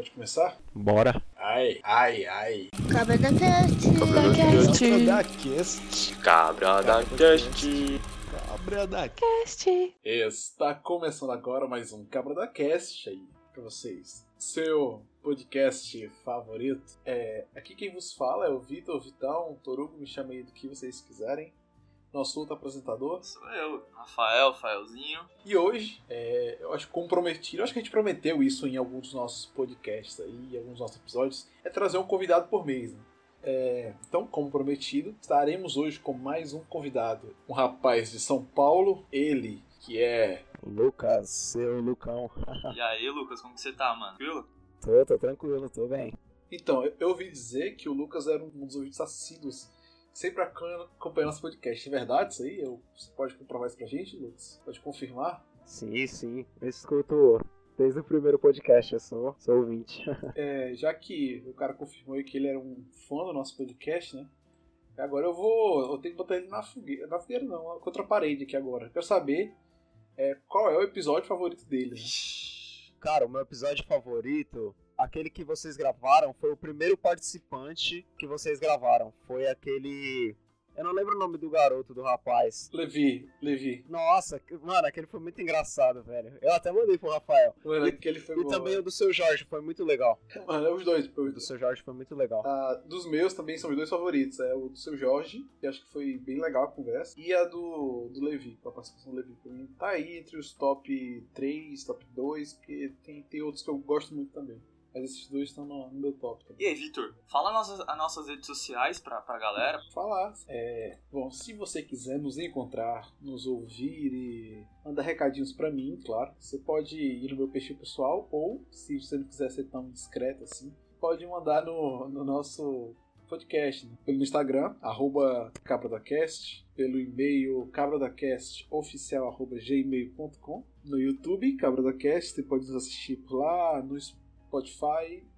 Pode começar? Bora. Ai, ai, ai. Cabra da Cast. Cabra da Cast. Cabra da Cast. Cabra da Cast. Está começando agora mais um Cabra da Cast aí pra vocês. Seu podcast favorito. É, aqui quem vos fala é o Vitor Vitão, Torugo, me chamei do que vocês quiserem. Nosso outro apresentador. Sou eu, Rafael, Faelzinho. E hoje, é, eu acho comprometido, eu acho que a gente prometeu isso em alguns dos nossos podcasts aí, em alguns dos nossos episódios, é trazer um convidado por mês. Né? É, então, como prometido, estaremos hoje com mais um convidado. Um rapaz de São Paulo, ele que é. Lucas, seu Lucão. e aí, Lucas, como que você tá, mano? Tranquilo? Tô, tô tranquilo, tô bem. Então, eu, eu ouvi dizer que o Lucas era um dos ouvintes assíduos sempre acompanhando nosso podcast. É verdade isso aí? Eu, você pode comprovar isso pra gente, Lucas? Pode confirmar? Sim, sim. Eu escuto desde o primeiro podcast, eu sou, sou ouvinte. é, já que o cara confirmou que ele era um fã do nosso podcast, né? Agora eu vou. Eu tenho que botar ele na fogueira. Na fogueira não, contra a parede aqui agora. Quero saber é, qual é o episódio favorito dele. Né? Cara, o meu episódio favorito aquele que vocês gravaram foi o primeiro participante que vocês gravaram. Foi aquele. Eu não lembro o nome do garoto, do rapaz. Levi, Levi. Nossa, mano, aquele foi muito engraçado, velho. Eu até mandei pro Rafael. Mano, e, aquele foi E bom, também velho. o do seu Jorge, foi muito legal. Mano, é os dois. Foi O do seu Jorge foi muito legal. Ah, dos meus também são os dois favoritos. É o do seu Jorge, que acho que foi bem legal a conversa. E a do, do Levi, a participação do Levi. Pra mim, tá aí entre os top 3, top 2, porque tem, tem outros que eu gosto muito também. Mas esses dois estão no, meu top também. E aí, Vitor, fala nossas, as nossas redes sociais pra, pra galera. Falar. É, bom, se você quiser nos encontrar, nos ouvir e mandar recadinhos pra mim, claro, você pode ir no meu perfil pessoal ou, se você não quiser ser tão discreto assim, pode mandar no, no nosso podcast, né? pelo Instagram, arroba cabradacast, pelo e-mail cabradacast.oficial.gmail.com, no YouTube, Cabradacast, você pode nos assistir por lá, no Spotify,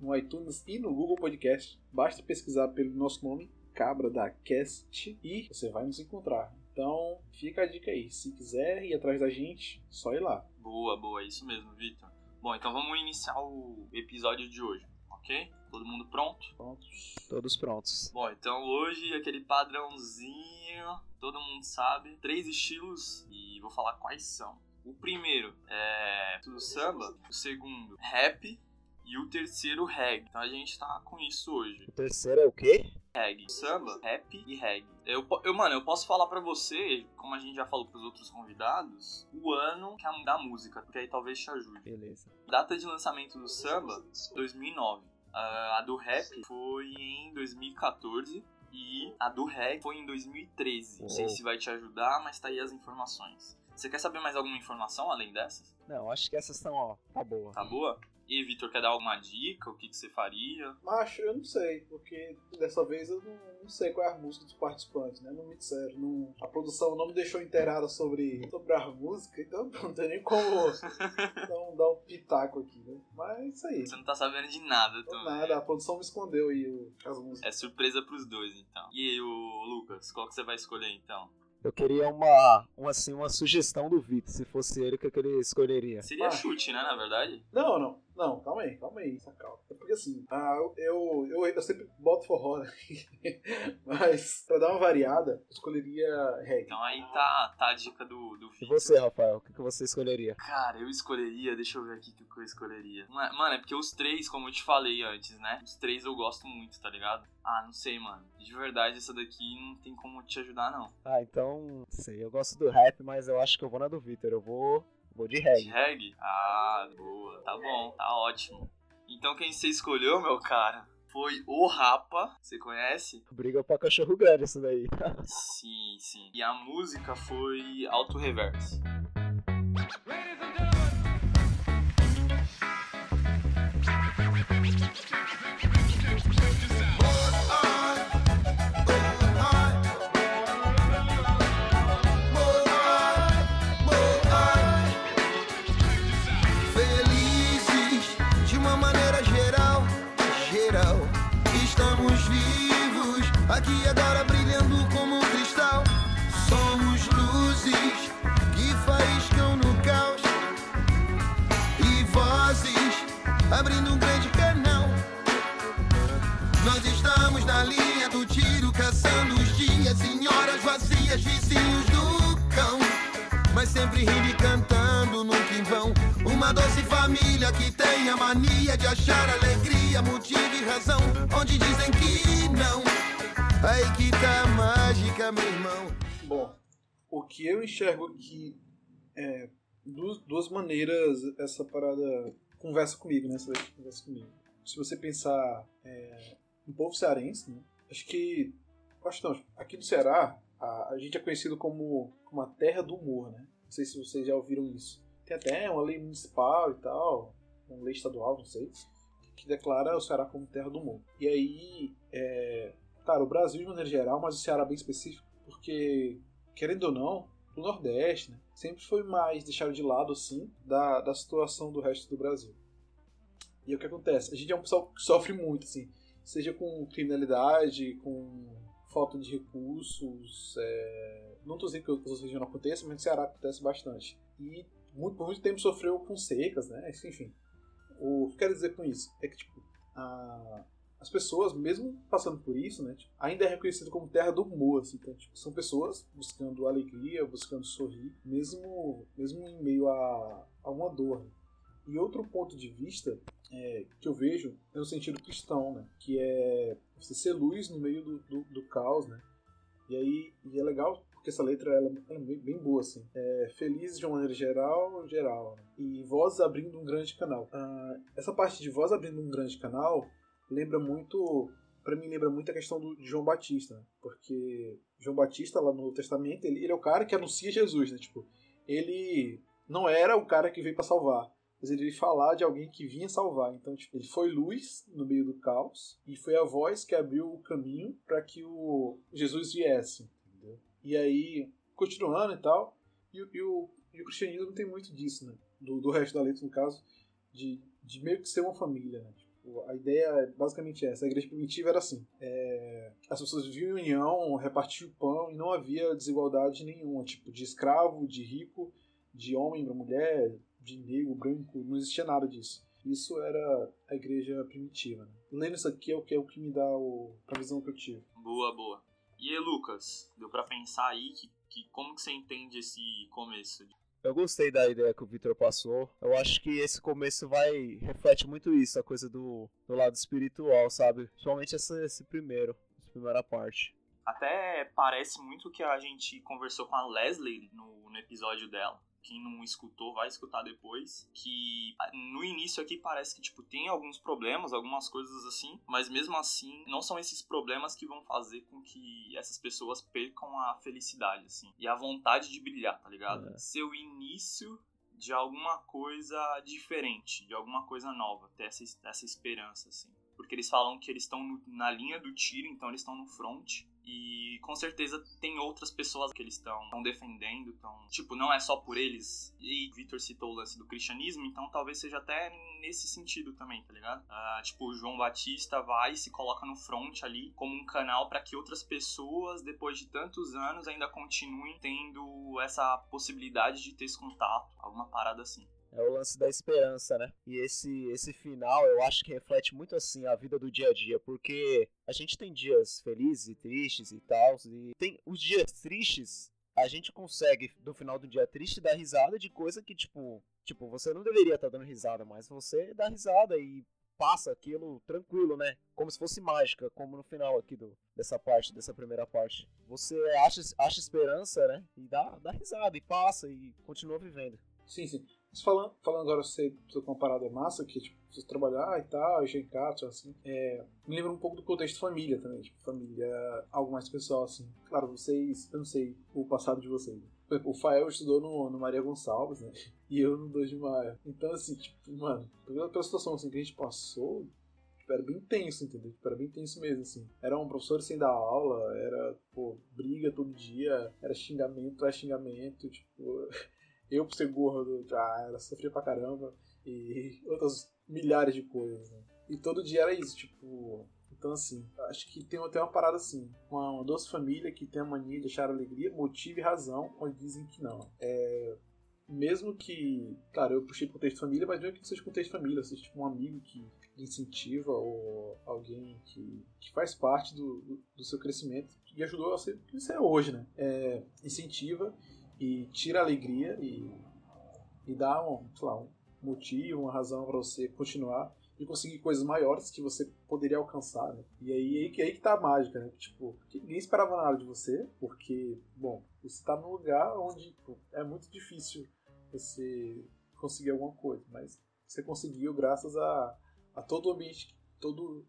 no iTunes e no Google Podcast. Basta pesquisar pelo nosso nome, Cabra da Cast, e você vai nos encontrar. Então, fica a dica aí. Se quiser ir atrás da gente, só ir lá. Boa, boa, é isso mesmo, Vitor. Bom, então vamos iniciar o episódio de hoje, ok? Todo mundo pronto? Prontos. Todos prontos. Bom, então hoje aquele padrãozinho, todo mundo sabe, três estilos e vou falar quais são. O primeiro é o samba, o segundo rap e o terceiro reggae. Então a gente tá com isso hoje. O terceiro é o quê? Reggae, samba, rap e reggae. Eu, eu, mano, eu posso falar pra você, como a gente já falou pros outros convidados, o ano que a, da música, porque aí talvez te ajude. Beleza. Data de lançamento do samba, 2009. Uh, a do rap foi em 2014 e a do reggae foi em 2013. Não sei se vai te ajudar, mas tá aí as informações. Você quer saber mais alguma informação além dessas? Não, acho que essas estão, ó, tá boa. Tá boa? E Vitor, quer dar alguma dica? O que, que você faria? Macho, eu não sei, porque dessa vez eu não, não sei qual é a música dos participantes, né? Não me disseram. Não, a produção não me deixou inteirada sobre, sobre a música, então não tem nem como não dar um pitaco aqui, né? Mas é isso aí. Você não tá sabendo de nada Não também. nada, a produção me escondeu aí o- as músicas. É surpresa pros dois, então. E aí, o Lucas, qual que você vai escolher, então? Eu queria uma, uma, assim, uma sugestão do Vitor, se fosse ele, o que, que ele escolheria? Seria Ah. chute, né, na verdade? Não, não, não, calma aí, calma aí, calma. É porque assim, ah, eu, eu, eu sempre boto forró, né? Mas pra dar uma variada, eu escolheria reggae. Então aí tá, tá a dica do, do E Vitor. você, Rafael, o que, que você escolheria? Cara, eu escolheria, deixa eu ver aqui o que eu escolheria. Ma- Mano, é porque os três, como eu te falei antes, né? Os três eu gosto muito, tá ligado? Ah, não sei, mano. De verdade, essa daqui não tem como te ajudar, não. Ah, então, não sei, eu gosto do rap, mas eu acho que eu vou na do Vitor, eu vou, vou de De reggae. reggae? Ah, boa. Tá bom, tá ótimo. Então quem você escolheu, meu cara, foi o Rapa. Você conhece? Briga pra cachorro grande isso daí. Sim, sim. E a música foi Auto Reverse. Felizes aqui agora brilhando como um cristal. Somos luzes que faiscam no caos e vozes abrindo um grande canal. Nós estamos na linha do tiro, caçando os dias, senhoras vazias, vizinhos do cão. Mas sempre rindo e cantando, nunca em vão. Uma doce família que tem a mania de achar alegria, motivo e razão, onde dizem que não. Aí que tá mágica, meu irmão. Bom, o que eu enxergo aqui é duas, duas maneiras essa parada conversa comigo, né? Essa conversa comigo. Se você pensar é, no povo cearense, né? acho que. Acho não, aqui no Ceará, a, a gente é conhecido como, como a terra do humor, né? Não sei se vocês já ouviram isso. Tem até uma lei municipal e tal, uma lei estadual, não sei, que declara o Ceará como terra do humor. E aí, é, cara, o Brasil de maneira geral, mas o Ceará bem específico, porque, querendo ou não, o Nordeste, né, sempre foi mais deixado de lado, assim, da, da situação do resto do Brasil. E o que acontece? A gente é um pessoal que sofre muito, assim, seja com criminalidade, com falta de recursos. É... Não estou dizendo que outras regiões não aconteçam, mas no Ceará acontece bastante. E muito, por muito tempo sofreu com secas, né? Enfim. O que eu quero dizer com isso é que, tipo, a... as pessoas, mesmo passando por isso, né, tipo, ainda é reconhecido como terra do humor, assim, então, tipo, são pessoas buscando alegria, buscando sorrir, mesmo, mesmo em meio a, a uma dor. Né? E outro ponto de vista é, que eu vejo é no sentido cristão, né? Que é você ser luz no meio do, do, do caos, né? E aí e é legal porque essa letra ela, é bem, bem, boa, assim. É feliz de uma maneira geral, geral. Né? E voz abrindo um grande canal. Ah, essa parte de voz abrindo um grande canal lembra muito para mim lembra muito a questão do, de João Batista, né? porque João Batista lá no Testamento ele, ele, é o cara que anuncia Jesus, né? Tipo, ele não era o cara que veio para salvar, mas ele veio falar de alguém que vinha salvar. Então, tipo, ele foi luz no meio do caos e foi a voz que abriu o caminho para que o Jesus viesse. Entendeu? E aí, continuando e tal, e, e, o, e o cristianismo tem muito disso, né? Do, do resto da letra, no caso, de, de meio que ser uma família, né? Tipo, a ideia é basicamente essa. A igreja primitiva era assim: é, as pessoas viviam em união, repartiam o pão e não havia desigualdade nenhuma, tipo, de escravo, de rico, de homem para mulher, de negro, branco, não existia nada disso. Isso era a igreja primitiva. Né? Lendo isso aqui é o que, é o que me dá o, a visão que eu tive. Boa, boa. E aí, Lucas, deu para pensar aí que, que como que você entende esse começo? Eu gostei da ideia que o Victor passou. Eu acho que esse começo vai reflete muito isso, a coisa do, do lado espiritual, sabe? Principalmente essa, esse primeiro, essa primeira parte. Até parece muito que a gente conversou com a Leslie no, no episódio dela quem não escutou vai escutar depois, que no início aqui parece que tipo tem alguns problemas, algumas coisas assim, mas mesmo assim não são esses problemas que vão fazer com que essas pessoas percam a felicidade assim e a vontade de brilhar, tá ligado? É. Seu início de alguma coisa diferente, de alguma coisa nova, ter essa, essa esperança assim. Porque eles falam que eles estão na linha do tiro, então eles estão no front e com certeza tem outras pessoas que eles estão defendendo, então, tipo, não é só por eles. E Victor citou o lance do cristianismo, então talvez seja até nesse sentido também, tá ligado? Uh, tipo, o João Batista vai e se coloca no front ali como um canal para que outras pessoas, depois de tantos anos, ainda continuem tendo essa possibilidade de ter esse contato, alguma parada assim. É o lance da esperança, né? E esse, esse final eu acho que reflete muito assim a vida do dia a dia, porque a gente tem dias felizes e tristes e tal, e tem os dias tristes, a gente consegue no final do dia triste dar risada de coisa que tipo, tipo, você não deveria estar tá dando risada, mas você dá risada e passa aquilo tranquilo, né? Como se fosse mágica, como no final aqui do, dessa parte, dessa primeira parte. Você acha, acha esperança, né? E dá, dá risada, e passa, e continua vivendo. Sim, sim. Mas falando, falando agora você, comparado a massa, que tipo, você trabalhar e tal, casa, assim, é, me lembra um pouco do contexto família também, tipo, família, algo mais pessoal, assim. Claro, vocês, eu não sei o passado de vocês. O Fael estudou no, no Maria Gonçalves, né? E eu no 2 de maio. Então, assim, tipo, mano, pela, pela situação assim, que a gente passou, tipo, era bem tenso, entendeu? Tipo, era bem tenso mesmo, assim. Era um professor sem dar aula, era, pô, briga todo dia, era xingamento, é xingamento, tipo eu por ser gordo já era sofria pra caramba e outras milhares de coisas, né? E todo dia era isso, tipo. Então, assim, acho que tem até uma parada assim: uma, uma doce família que tem a mania de achar alegria, motivo e razão, onde dizem que não. É, mesmo que, claro, eu puxei contexto de família, mas mesmo que não seja contexto de família, seja tipo um amigo que incentiva ou alguém que, que faz parte do, do, do seu crescimento e ajudou a ser o que você é hoje, né? É, incentiva e tira a alegria e, e dá um, lá, um motivo, uma razão para você continuar e conseguir coisas maiores que você poderia alcançar, né? E aí, aí, aí que tá a mágica, né? Tipo, ninguém esperava nada de você, porque, bom, você tá num lugar onde tipo, é muito difícil você conseguir alguma coisa, mas você conseguiu graças a, a todo o ambiente, todo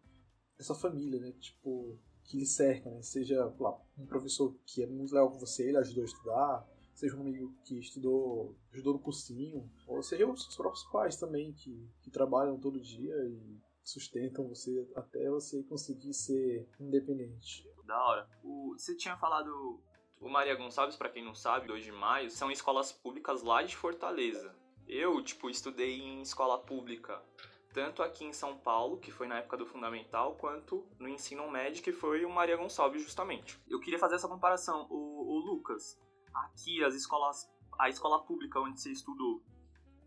essa família, né? Tipo, que lhe cerca, né? Seja lá, um professor que é muito legal com você, ele ajudou a estudar, seja um amigo que estudou, ajudou no cursinho, ou seja os próprios pais também que, que trabalham todo dia e sustentam você até você conseguir ser independente. Da hora. O, você tinha falado o Maria Gonçalves, para quem não sabe, 2 de maio, são escolas públicas lá de Fortaleza. Eu, tipo, estudei em escola pública tanto aqui em São Paulo, que foi na época do fundamental, quanto no ensino médio, que foi o Maria Gonçalves, justamente. Eu queria fazer essa comparação. O, o Lucas, aqui as escolas, a escola pública onde você estudou,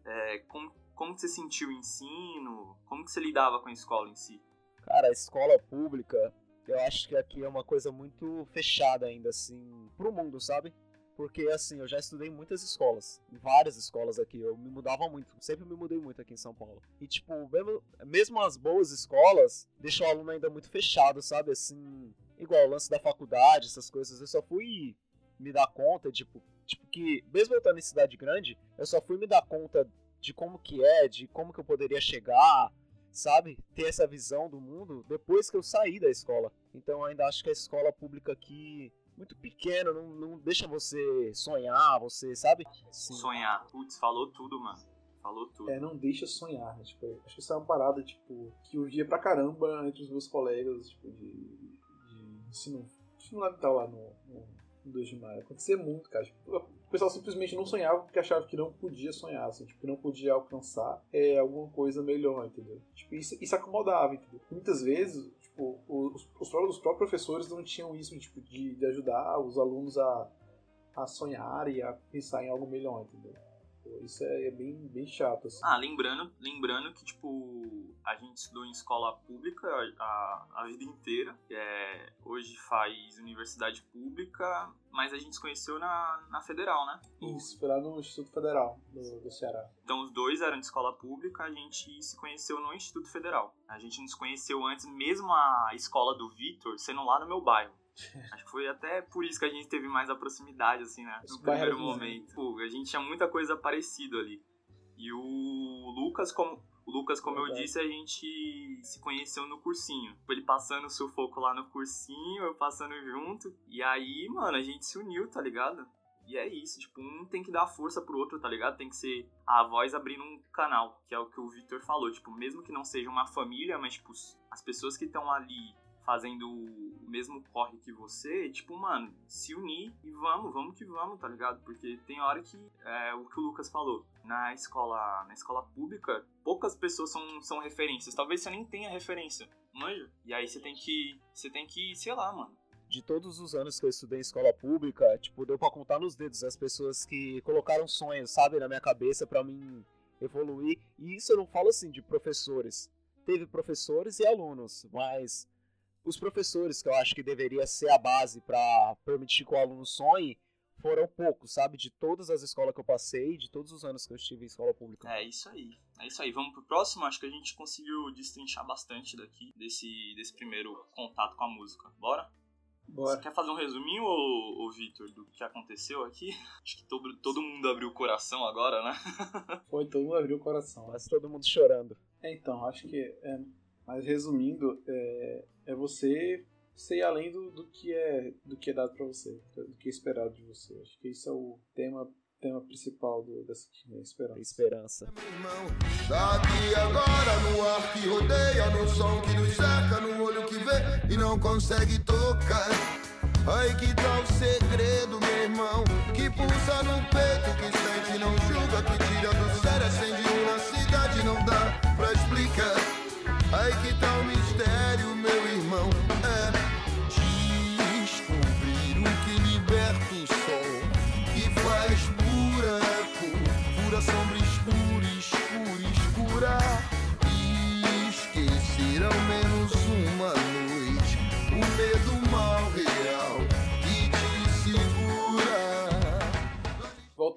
é, como, como você sentiu o ensino? Como que você lidava com a escola em si? Cara, a escola pública, eu acho que aqui é uma coisa muito fechada ainda, assim, pro mundo, sabe? Porque, assim, eu já estudei em muitas escolas, em várias escolas aqui, eu me mudava muito, sempre me mudei muito aqui em São Paulo. E, tipo, mesmo, mesmo as boas escolas, deixam o aluno ainda muito fechado, sabe? Assim, igual o lance da faculdade, essas coisas, eu só fui me dar conta, tipo, tipo que, mesmo eu estando em cidade grande, eu só fui me dar conta de como que é, de como que eu poderia chegar, sabe? Ter essa visão do mundo depois que eu saí da escola. Então, eu ainda acho que a escola pública aqui muito pequeno, não, não deixa você sonhar, você, sabe? Sim. Sonhar. Putz, falou tudo, mano. Falou tudo. É, não deixa sonhar, né? Tipo, acho que isso é uma parada, tipo, que eu via pra caramba entre os meus colegas, tipo, de, de ensino fundamental lá no, no, 2 de maio. Acontecia muito, cara. Tipo, o pessoal simplesmente não sonhava porque achava que não podia sonhar, assim, tipo, não podia alcançar é, alguma coisa melhor, entendeu? Tipo, isso, isso acomodava, entendeu? Muitas vezes tipo, os, os, próprios, os próprios professores não tinham isso tipo, de, de ajudar os alunos a, a sonhar e a pensar em algo melhor, entendeu? Isso é, é, bem, bem chato. Assim. Ah, lembrando, lembrando que, tipo, a gente estudou em escola pública a, a vida inteira. É, hoje faz universidade pública, mas a gente se conheceu na, na Federal, né? Isso, foi lá no Instituto Federal do, do Ceará. Então os dois eram de escola pública, a gente se conheceu no Instituto Federal. A gente nos conheceu antes, mesmo a escola do Vitor sendo lá no meu bairro. Acho que foi até por isso que a gente teve mais a proximidade, assim, né? No primeiro momento. Pô, a gente tinha muita coisa parecida ali. E o Lucas, como, o Lucas, como eu disse, a gente se conheceu no cursinho. Ele passando o sufoco lá no cursinho, eu passando junto. E aí, mano, a gente se uniu, tá ligado? E é isso, tipo, um tem que dar força pro outro, tá ligado? Tem que ser a voz abrindo um canal, que é o que o Victor falou. Tipo, mesmo que não seja uma família, mas, tipo, as pessoas que estão ali fazendo o mesmo corre que você, tipo, mano, se unir e vamos, vamos que vamos, tá ligado? Porque tem hora que é o que o Lucas falou. Na escola, na escola pública, poucas pessoas são, são referências. Talvez você nem tenha referência, manja? E aí você tem que, você tem que, sei lá, mano. De todos os anos que eu estudei em escola pública, tipo, deu pra contar nos dedos as pessoas que colocaram sonhos, sabe, na minha cabeça para mim evoluir. E isso eu não falo assim de professores. Teve professores e alunos, mas os professores, que eu acho que deveria ser a base para permitir que o aluno sonhe, foram poucos, sabe? De todas as escolas que eu passei, de todos os anos que eu estive em escola pública. É isso aí. É isso aí. Vamos pro próximo. Acho que a gente conseguiu destrinchar bastante daqui, desse, desse primeiro contato com a música. Bora? Bora. Você quer fazer um resuminho, ô, ô Vitor, do que aconteceu aqui? Acho que todo, todo mundo abriu o coração agora, né? Foi, todo mundo abriu o coração. Quase todo mundo chorando. É, então, acho que é, mas resumindo, é, é você ser além do, do, que é do que é dado para você, do que é esperado de você. Acho que esse é o tema tema principal do, dessa né, esperança. Esperança. Daqui agora no ar que rodeia, no som que nos cerca, no olho que vê e não consegue tocar. Ai que tal segredo, meu irmão, que pulsa no peito, que sente, não julga, que tira do sério, acende uma cidade, não dá pra explicar. Ai que tal mistério, meu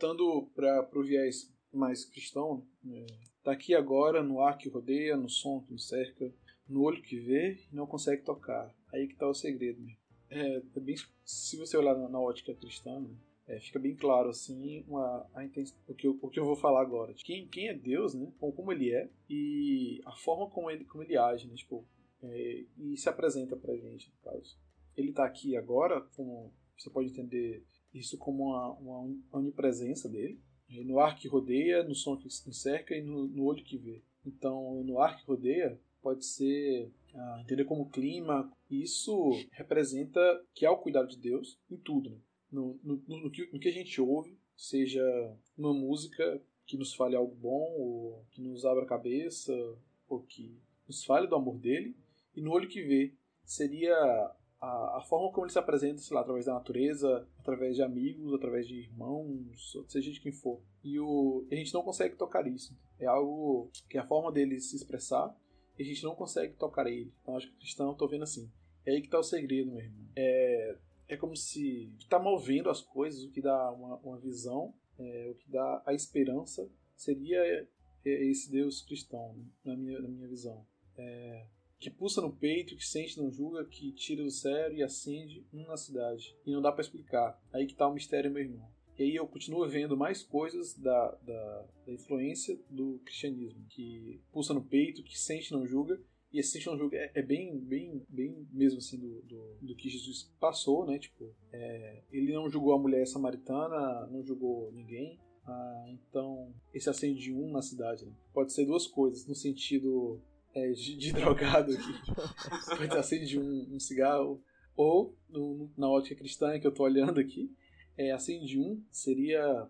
voltando para o viés mais cristão, é, tá aqui agora no ar que rodeia, no som que me cerca, no olho que vê e não consegue tocar. Aí que tá o segredo. Né? É, é bem, se você olhar na, na ótica cristã, né? é, fica bem claro assim uma, a o, que eu, o que eu vou falar agora. Quem, quem é Deus, né? Como, como ele é e a forma como ele, como ele age, né? Tipo, é, e se apresenta pra gente, no caso. Ele tá aqui agora, como você pode entender isso como uma, uma onipresença dele, no ar que rodeia, no som que cerca e no, no olho que vê. Então, no ar que rodeia pode ser ah, entender como clima. Isso representa que há o cuidado de Deus em tudo. Né? No, no, no, que, no que a gente ouve, seja uma música que nos fale algo bom, ou que nos abra a cabeça, ou que nos fale do amor dele, e no olho que vê seria a, a, forma como ele se apresenta, sei lá, através da natureza, através de amigos, através de irmãos, seja de quem for. E o, a gente não consegue tocar isso. É algo que é a forma dele se expressar e a gente não consegue tocar ele. Então acho que cristão, eu tô vendo assim. É aí que tá o segredo, meu irmão. É, é como se está movendo as coisas, o que dá uma, uma visão, é, o que dá a esperança, seria é, esse Deus cristão, né, na minha, na minha visão. É, que pulsa no peito, que sente, não julga, que tira do sério e acende um na cidade. E não dá para explicar. Aí que tá o mistério, meu irmão. E aí eu continuo vendo mais coisas da, da, da, influência do cristianismo, que pulsa no peito, que sente, não julga. E esse não julga é, é bem, bem, bem mesmo assim do, do, do que Jesus passou, né? Tipo, é, ele não julgou a mulher samaritana, não julgou ninguém. Ah, então, esse acende um na cidade. Né? Pode ser duas coisas, no sentido é, de, de, drogado aqui, pode acende um, um cigarro, ou no, na ótica cristã que eu estou olhando aqui, é, acende um seria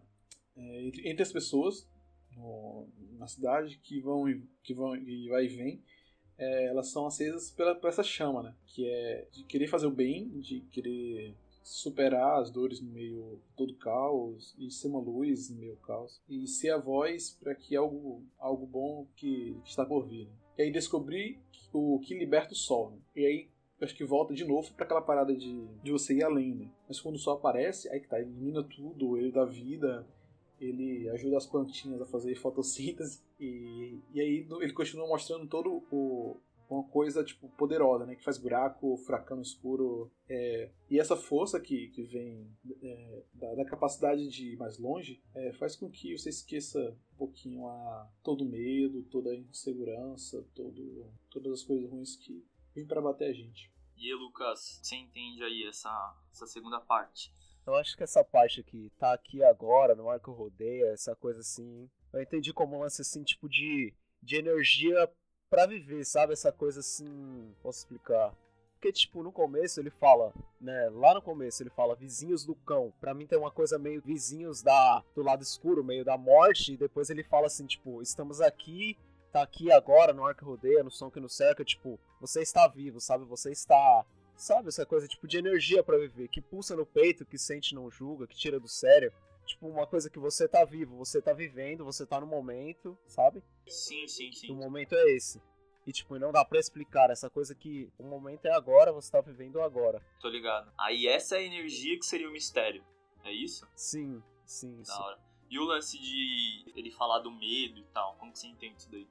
é, entre, entre, as pessoas no, na cidade que vão que vão e vai e vem, é, elas são acesas pela, por essa chama, né? Que é de querer fazer o bem, de querer superar as dores no meio todo caos e ser uma luz no meio caos e ser a voz para que algo algo bom que, que está por vir. Né? E aí descobrir o que liberta o sol. Né? E aí acho que volta de novo para aquela parada de, de você ir além, né? Mas quando o sol aparece, aí que tá, elimina tudo, ele dá vida, ele ajuda as plantinhas a fazer fotossíntese e, e aí ele continua mostrando todo o, uma coisa tipo poderosa, né? Que faz buraco, furacão escuro. É, e essa força que, que vem é, da, da, capacidade de ir mais longe é, faz com que você esqueça um pouquinho a todo medo, toda a insegurança, todo, todas as coisas ruins que vêm para bater a gente. E aí, Lucas, você entende aí essa, essa segunda parte? Eu acho que essa parte aqui tá aqui agora, no arco rodeia, essa coisa assim. Eu entendi como um lance assim, tipo de, de energia para viver, sabe? Essa coisa assim, posso explicar. Porque, tipo, no começo ele fala, né? Lá no começo ele fala vizinhos do cão. Pra mim tem uma coisa meio vizinhos da, do lado escuro, meio da morte. E depois ele fala assim, tipo, estamos aqui, tá aqui agora no arco rodeia, no som que nos cerca. Tipo, você está vivo, sabe? Você está. Sabe? Essa coisa, tipo, de energia para viver. Que pulsa no peito, que sente não julga, que tira do sério tipo, uma coisa que você tá vivo, você tá vivendo, você tá no momento, sabe? Sim, sim, sim. O momento é esse. E, tipo, não dá pra explicar essa coisa que o momento é agora, você tá vivendo agora. Tô ligado. Aí essa é a energia que seria o mistério. É isso? Sim, sim. Da sim. hora. E o lance de ele falar do medo e tal, como que você entende isso daí?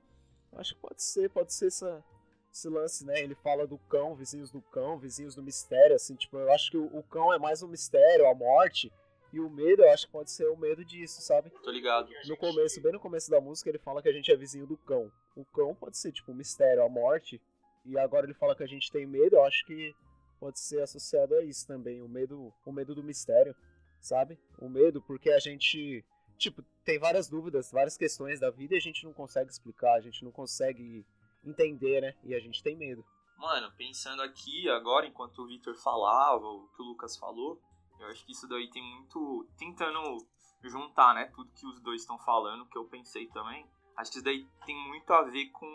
Acho que pode ser, pode ser essa, esse lance, né? Ele fala do cão, vizinhos do cão, vizinhos do mistério, assim, tipo, eu acho que o, o cão é mais um mistério, a morte, e o medo, eu acho que pode ser o medo disso, sabe? Tô ligado. No começo, bem no começo da música, ele fala que a gente é vizinho do cão. O cão pode ser, tipo, um mistério, a morte. E agora ele fala que a gente tem medo, eu acho que pode ser associado a isso também. O medo, o medo do mistério, sabe? O medo porque a gente, tipo, tem várias dúvidas, várias questões da vida e a gente não consegue explicar, a gente não consegue entender, né? E a gente tem medo. Mano, pensando aqui agora, enquanto o Victor falava, o que o Lucas falou, eu acho que isso daí tem muito. Tentando juntar, né? Tudo que os dois estão falando, que eu pensei também. Acho que isso daí tem muito a ver com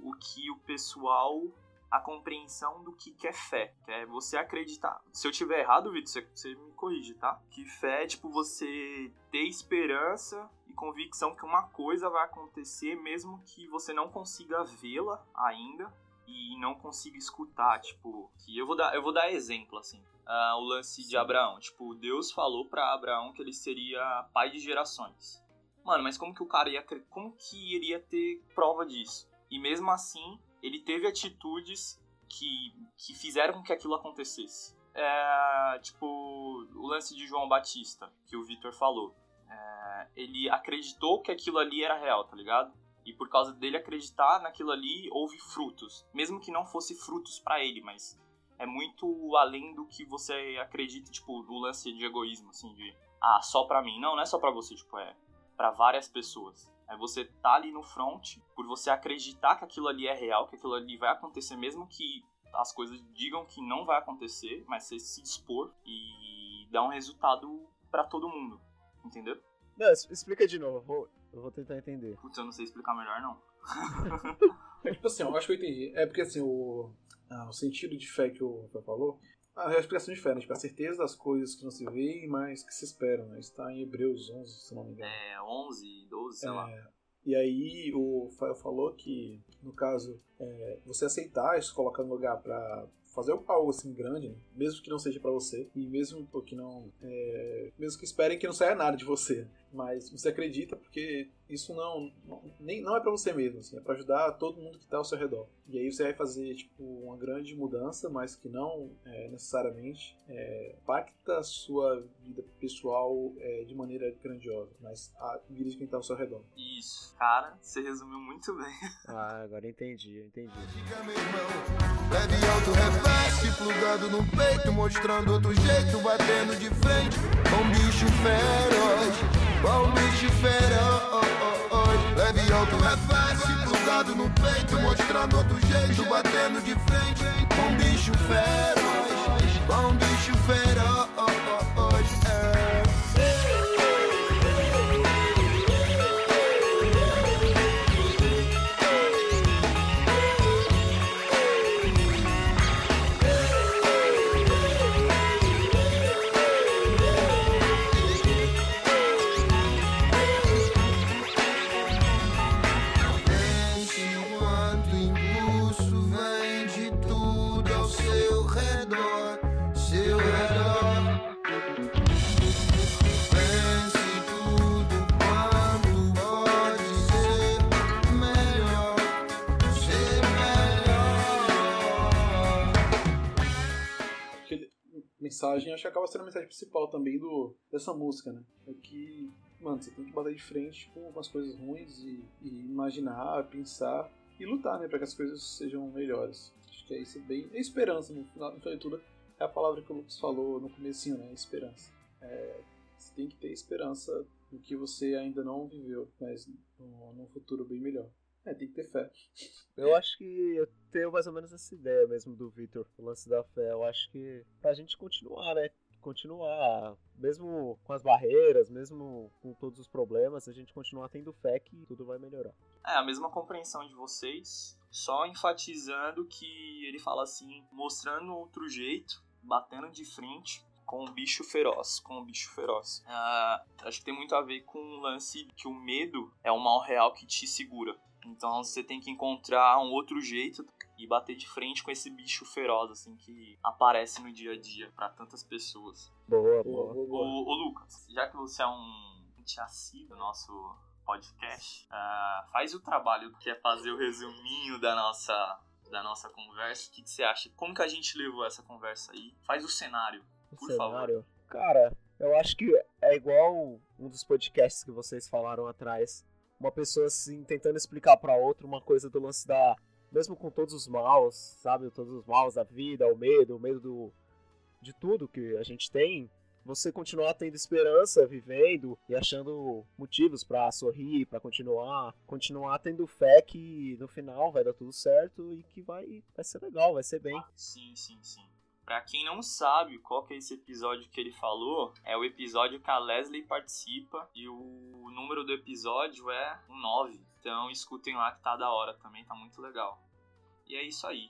o que o pessoal. A compreensão do que, é fé. Que é você acreditar. Se eu tiver errado, Vitor, você, você me corrige, tá? Que fé é tipo você ter esperança e convicção que uma coisa vai acontecer, mesmo que você não consiga vê-la ainda e não consiga escutar, tipo, que eu vou dar, eu vou dar exemplo assim. Uh, o lance de Abraão, tipo, Deus falou para Abraão que ele seria pai de gerações. Mano, mas como que o cara ia, como que iria ter prova disso? E mesmo assim, ele teve atitudes que, que fizeram com que aquilo acontecesse. É, tipo, o lance de João Batista, que o Victor falou. É, ele acreditou que aquilo ali era real, tá ligado? E por causa dele acreditar naquilo ali, houve frutos. Mesmo que não fosse frutos para ele, mas é muito além do que você acredita, tipo, do lance de egoísmo, assim, de ah, só pra mim. Não, não é só pra você, tipo, é para várias pessoas. É você tá ali no front, por você acreditar que aquilo ali é real, que aquilo ali vai acontecer, mesmo que as coisas digam que não vai acontecer, mas você se dispor e dar um resultado para todo mundo, entendeu? Não, explica de novo, eu vou, tentar entender. Putz, eu não sei explicar melhor, não. é tipo assim, eu acho que eu entendi. É porque assim, o, ah, o sentido de fé que o Rafael falou, a explicação de fé, né? Tipo, a certeza das coisas que não se vê, mas que se esperam, né? Está em Hebreus 11, se não me engano. É, 11, 12, sei é, lá. E aí o Rafael falou que, no caso, é, você aceitar isso, colocar no lugar para fazer algo assim grande, né? mesmo que não seja para você e mesmo que não, é, mesmo que esperem que não saia nada de você, mas você acredita porque isso não, não nem não é para você mesmo, assim, é para ajudar todo mundo que está ao seu redor. E aí você vai fazer tipo uma grande mudança, mas que não é, necessariamente é, impacta a sua vida pessoal é, de maneira grandiosa, mas a vida de quem está ao seu redor. Isso, cara, você resumiu muito bem. Ah, agora entendi, entendi. Diga, meu irmão, leve alto reflexo plugado no peito, mostrando outro jeito, batendo de frente com bicho feroz, com bicho feroz. Leve alto é fácil, plugado no peito, mostrando outro jeito, batendo de frente com bicho feroz, com bicho feroz. Mensagem, acho que acaba sendo a mensagem principal também do, dessa música, né? É que, mano, você tem que bater de frente com as coisas ruins e, e imaginar, pensar e lutar, né, para que as coisas sejam melhores. Acho que é isso bem. É esperança, no final, no final de tudo, é a palavra que o Lucas falou no comecinho, né? Esperança. É, você tem que ter esperança do que você ainda não viveu, mas num futuro bem melhor. É, tem que ter fé. Eu acho que eu tenho mais ou menos essa ideia mesmo do Victor, o lance da fé. Eu acho que pra gente continuar, né? Continuar, mesmo com as barreiras, mesmo com todos os problemas, a gente continuar tendo fé que tudo vai melhorar. É, a mesma compreensão de vocês, só enfatizando que ele fala assim, mostrando outro jeito, batendo de frente, com o bicho feroz, com o bicho feroz. Uh, acho que tem muito a ver com o lance que o medo é o mal real que te segura. Então você tem que encontrar um outro jeito e bater de frente com esse bicho feroz, assim, que aparece no dia a dia para tantas pessoas. Boa, boa. Ô, Lucas, já que você é um assíduo do nosso podcast, uh, faz o trabalho que é fazer o resuminho da nossa, da nossa conversa. O que, que, você acha? Como que a gente levou essa conversa aí? Faz o cenário, o por cenário? favor. Cara, eu acho que é igual um dos podcasts que vocês falaram atrás uma pessoa assim tentando explicar para outra uma coisa do lance da mesmo com todos os maus, sabe, todos os maus da vida, o medo, o medo do de tudo que a gente tem, você continuar tendo esperança, vivendo e achando motivos para sorrir, para continuar, continuar tendo fé que no final vai dar tudo certo e que vai vai ser legal, vai ser bem. Sim, sim, sim. Pra quem não sabe qual que é esse episódio que ele falou, é o episódio que a Leslie participa e o número do episódio é o 9. Então escutem lá que tá da hora também, tá muito legal. E é isso aí.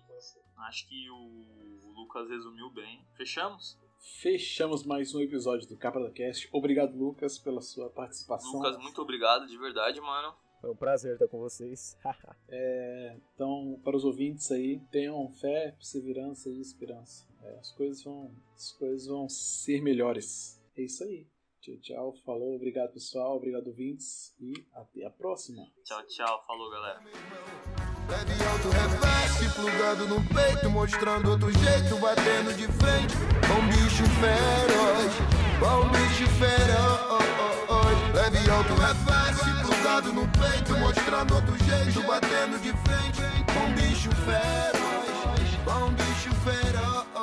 Acho que o Lucas resumiu bem. Fechamos? Fechamos mais um episódio do Capa da Cast. Obrigado, Lucas, pela sua participação. Lucas, muito obrigado, de verdade, mano. Foi um prazer estar com vocês. É, então, para os ouvintes aí, tenham fé, perseverança e esperança. É, as, coisas vão, as coisas vão ser melhores. É isso aí. Tchau, tchau. Falou. Obrigado, pessoal. Obrigado, ouvintes. E até a próxima. Tchau, tchau. Falou, galera. Leve alto reverse, plugado no peito, mostrando outro jeito, batendo de frente. Com bicho feroz, com bicho feroz. Leve alto reverse, plugado no peito, mostrando outro jeito, batendo de frente. Com bicho feroz, com bicho feroz.